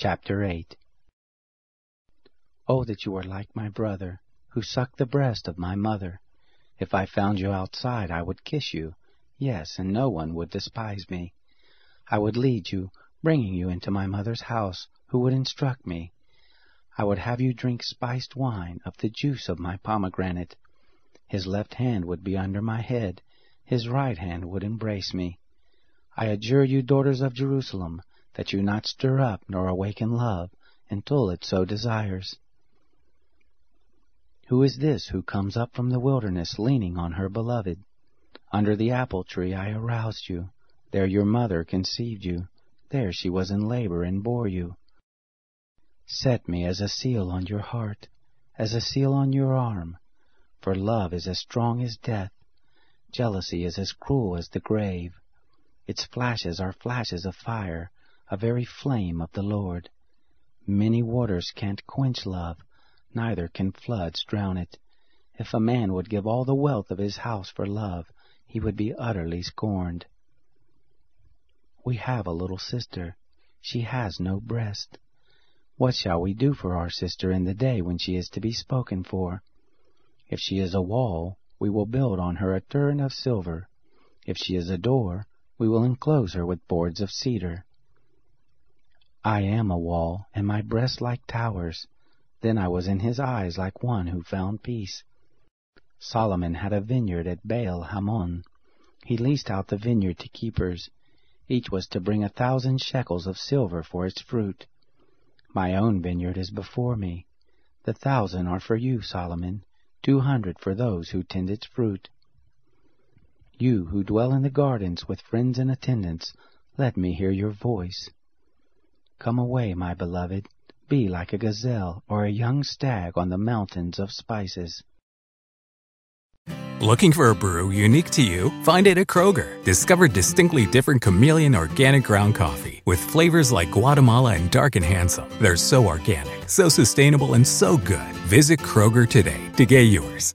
Chapter 8 Oh, that you were like my brother, who sucked the breast of my mother. If I found you outside, I would kiss you, yes, and no one would despise me. I would lead you, bringing you into my mother's house, who would instruct me. I would have you drink spiced wine of the juice of my pomegranate. His left hand would be under my head, his right hand would embrace me. I adjure you, daughters of Jerusalem, that you not stir up nor awaken love until it so desires. Who is this who comes up from the wilderness leaning on her beloved? Under the apple tree I aroused you. There your mother conceived you. There she was in labor and bore you. Set me as a seal on your heart, as a seal on your arm. For love is as strong as death. Jealousy is as cruel as the grave. Its flashes are flashes of fire, a very flame of the Lord. Many waters can't quench love, neither can floods drown it. If a man would give all the wealth of his house for love, he would be utterly scorned. We have a little sister. She has no breast. What shall we do for our sister in the day when she is to be spoken for? If she is a wall, we will build on her a turn of silver. If she is a door, we will enclose her with boards of cedar. I am a wall, and my breasts like towers. Then I was in his eyes like one who found peace. Solomon had a vineyard at Baal Hamon. He leased out the vineyard to keepers. Each was to bring a thousand shekels of silver for its fruit. My own vineyard is before me. The thousand are for you, Solomon, two hundred for those who tend its fruit. You who dwell in the gardens with friends and attendants, let me hear your voice. Come away, my beloved, be like a gazelle or a young stag on the mountains of spices. Looking for a brew unique to you? Find it at Kroger. Discover distinctly different chameleon organic ground coffee with flavors like Guatemala and Dark and Handsome. They're so organic, so sustainable, and so good. Visit Kroger today to get yours.